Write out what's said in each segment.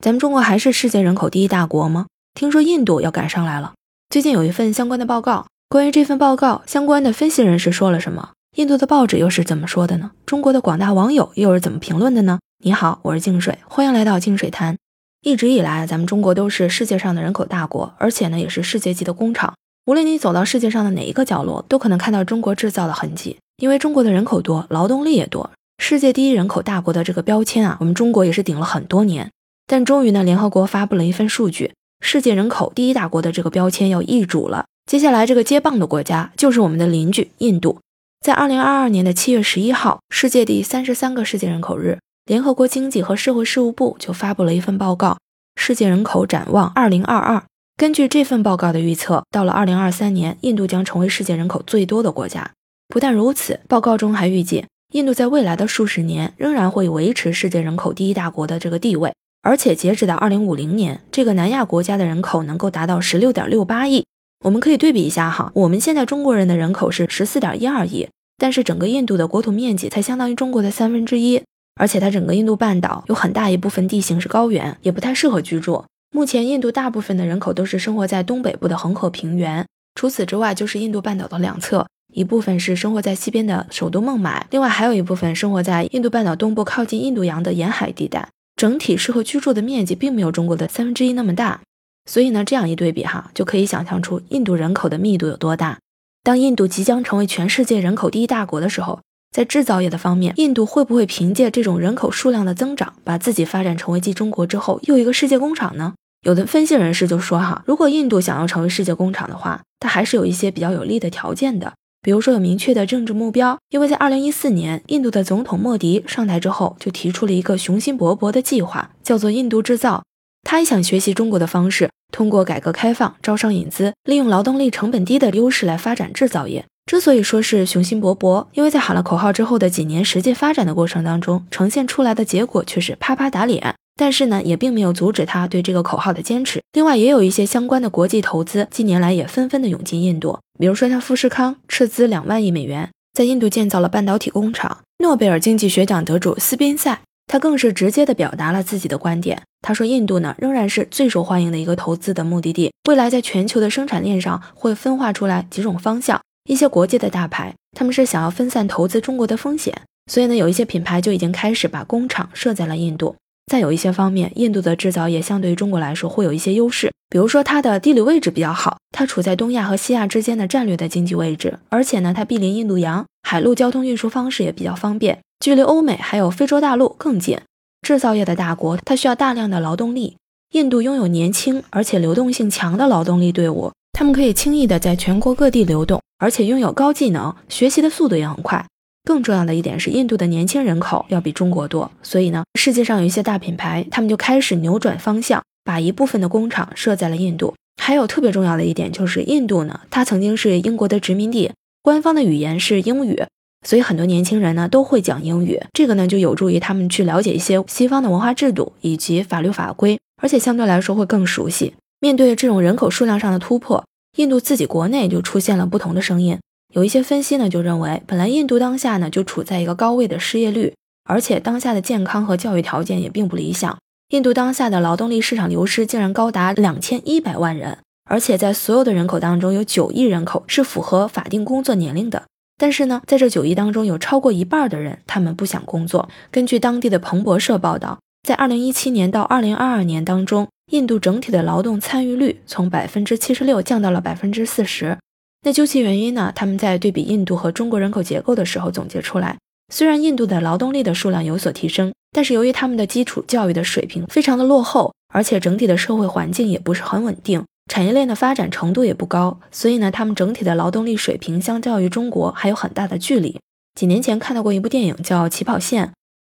咱们中国还是世界人口第一大国吗？听说印度要赶上来了。最近有一份相关的报告，关于这份报告，相关的分析人士说了什么？印度的报纸又是怎么说的呢？中国的广大网友又是怎么评论的呢？你好，我是静水，欢迎来到静水谈。一直以来，咱们中国都是世界上的人口大国，而且呢，也是世界级的工厂。无论你走到世界上的哪一个角落，都可能看到中国制造的痕迹。因为中国的人口多，劳动力也多，世界第一人口大国的这个标签啊，我们中国也是顶了很多年。但终于呢，联合国发布了一份数据。世界人口第一大国的这个标签要易主了，接下来这个接棒的国家就是我们的邻居印度。在二零二二年的七月十一号，世界第三十三个世界人口日，联合国经济和社会事务部就发布了一份报告《世界人口展望二零二二》。根据这份报告的预测，到了二零二三年，印度将成为世界人口最多的国家。不但如此，报告中还预计，印度在未来的数十年仍然会维持世界人口第一大国的这个地位。而且截止到二零五零年，这个南亚国家的人口能够达到十六点六八亿。我们可以对比一下哈，我们现在中国人的人口是十四点一二亿，但是整个印度的国土面积才相当于中国的三分之一。而且它整个印度半岛有很大一部分地形是高原，也不太适合居住。目前印度大部分的人口都是生活在东北部的恒河平原，除此之外就是印度半岛的两侧，一部分是生活在西边的首都孟买，另外还有一部分生活在印度半岛东部靠近印度洋的沿海地带。整体适合居住的面积并没有中国的三分之一那么大，所以呢，这样一对比哈，就可以想象出印度人口的密度有多大。当印度即将成为全世界人口第一大国的时候，在制造业的方面，印度会不会凭借这种人口数量的增长，把自己发展成为继中国之后又一个世界工厂呢？有的分析人士就说哈，如果印度想要成为世界工厂的话，它还是有一些比较有利的条件的。比如说有明确的政治目标，因为在二零一四年，印度的总统莫迪上台之后，就提出了一个雄心勃勃的计划，叫做“印度制造”。他也想学习中国的方式，通过改革开放、招商引资，利用劳动力成本低的优势来发展制造业。之所以说是雄心勃勃，因为在喊了口号之后的几年实际发展的过程当中，呈现出来的结果却是啪啪打脸。但是呢，也并没有阻止他对这个口号的坚持。另外，也有一些相关的国际投资近年来也纷纷的涌进印度，比如说像富士康斥资两万亿美元在印度建造了半导体工厂。诺贝尔经济学奖得主斯宾塞，他更是直接的表达了自己的观点。他说，印度呢仍然是最受欢迎的一个投资的目的地，未来在全球的生产链上会分化出来几种方向。一些国际的大牌，他们是想要分散投资中国的风险，所以呢，有一些品牌就已经开始把工厂设在了印度。再有一些方面，印度的制造业相对于中国来说会有一些优势，比如说它的地理位置比较好，它处在东亚和西亚之间的战略的经济位置，而且呢，它毗邻印度洋，海陆交通运输方式也比较方便，距离欧美还有非洲大陆更近。制造业的大国，它需要大量的劳动力，印度拥有年轻而且流动性强的劳动力队伍，他们可以轻易的在全国各地流动，而且拥有高技能，学习的速度也很快。更重要的一点是，印度的年轻人口要比中国多，所以呢，世界上有一些大品牌，他们就开始扭转方向，把一部分的工厂设在了印度。还有特别重要的一点就是，印度呢，它曾经是英国的殖民地，官方的语言是英语，所以很多年轻人呢都会讲英语，这个呢就有助于他们去了解一些西方的文化制度以及法律法规，而且相对来说会更熟悉。面对这种人口数量上的突破，印度自己国内就出现了不同的声音。有一些分析呢，就认为本来印度当下呢就处在一个高位的失业率，而且当下的健康和教育条件也并不理想。印度当下的劳动力市场流失竟然高达两千一百万人，而且在所有的人口当中，有九亿人口是符合法定工作年龄的。但是呢，在这九亿当中，有超过一半的人他们不想工作。根据当地的彭博社报道，在二零一七年到二零二二年当中，印度整体的劳动参与率从百分之七十六降到了百分之四十。那究其原因呢？他们在对比印度和中国人口结构的时候总结出来，虽然印度的劳动力的数量有所提升，但是由于他们的基础教育的水平非常的落后，而且整体的社会环境也不是很稳定，产业链的发展程度也不高，所以呢，他们整体的劳动力水平相较于中国还有很大的距离。几年前看到过一部电影叫《起跑线》，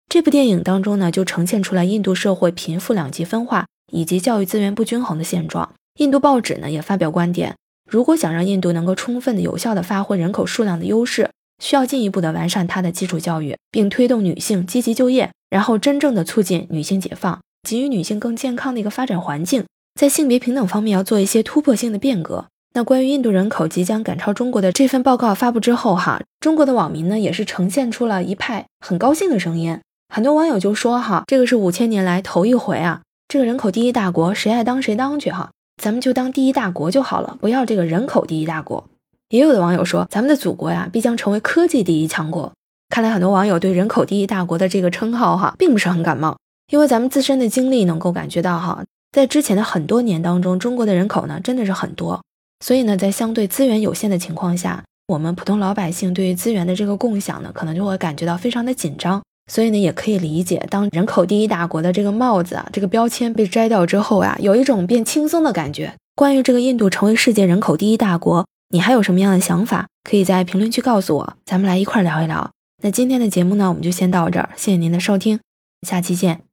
这部电影当中呢，就呈现出来印度社会贫富两极分化以及教育资源不均衡的现状。印度报纸呢也发表观点。如果想让印度能够充分的、有效的发挥人口数量的优势，需要进一步的完善它的基础教育，并推动女性积极就业，然后真正的促进女性解放，给予女性更健康的一个发展环境。在性别平等方面要做一些突破性的变革。那关于印度人口即将赶超中国的这份报告发布之后，哈，中国的网民呢也是呈现出了一派很高兴的声音。很多网友就说，哈，这个是五千年来头一回啊，这个人口第一大国，谁爱当谁当去哈，咱们就当第一大国就好了，不要这个人口第一大国。也有的网友说，咱们的祖国呀，必将成为科技第一强国。看来很多网友对人口第一大国的这个称号哈，并不是很感冒，因为咱们自身的经历能够感觉到哈，在之前的很多年当中，中国的人口呢真的是很多，所以呢，在相对资源有限的情况下，我们普通老百姓对于资源的这个共享呢，可能就会感觉到非常的紧张。所以呢，也可以理解，当人口第一大国的这个帽子啊，这个标签被摘掉之后啊，有一种变轻松的感觉。关于这个印度成为世界人口第一大国，你还有什么样的想法？可以在评论区告诉我，咱们来一块聊一聊。那今天的节目呢，我们就先到这儿，谢谢您的收听，下期见。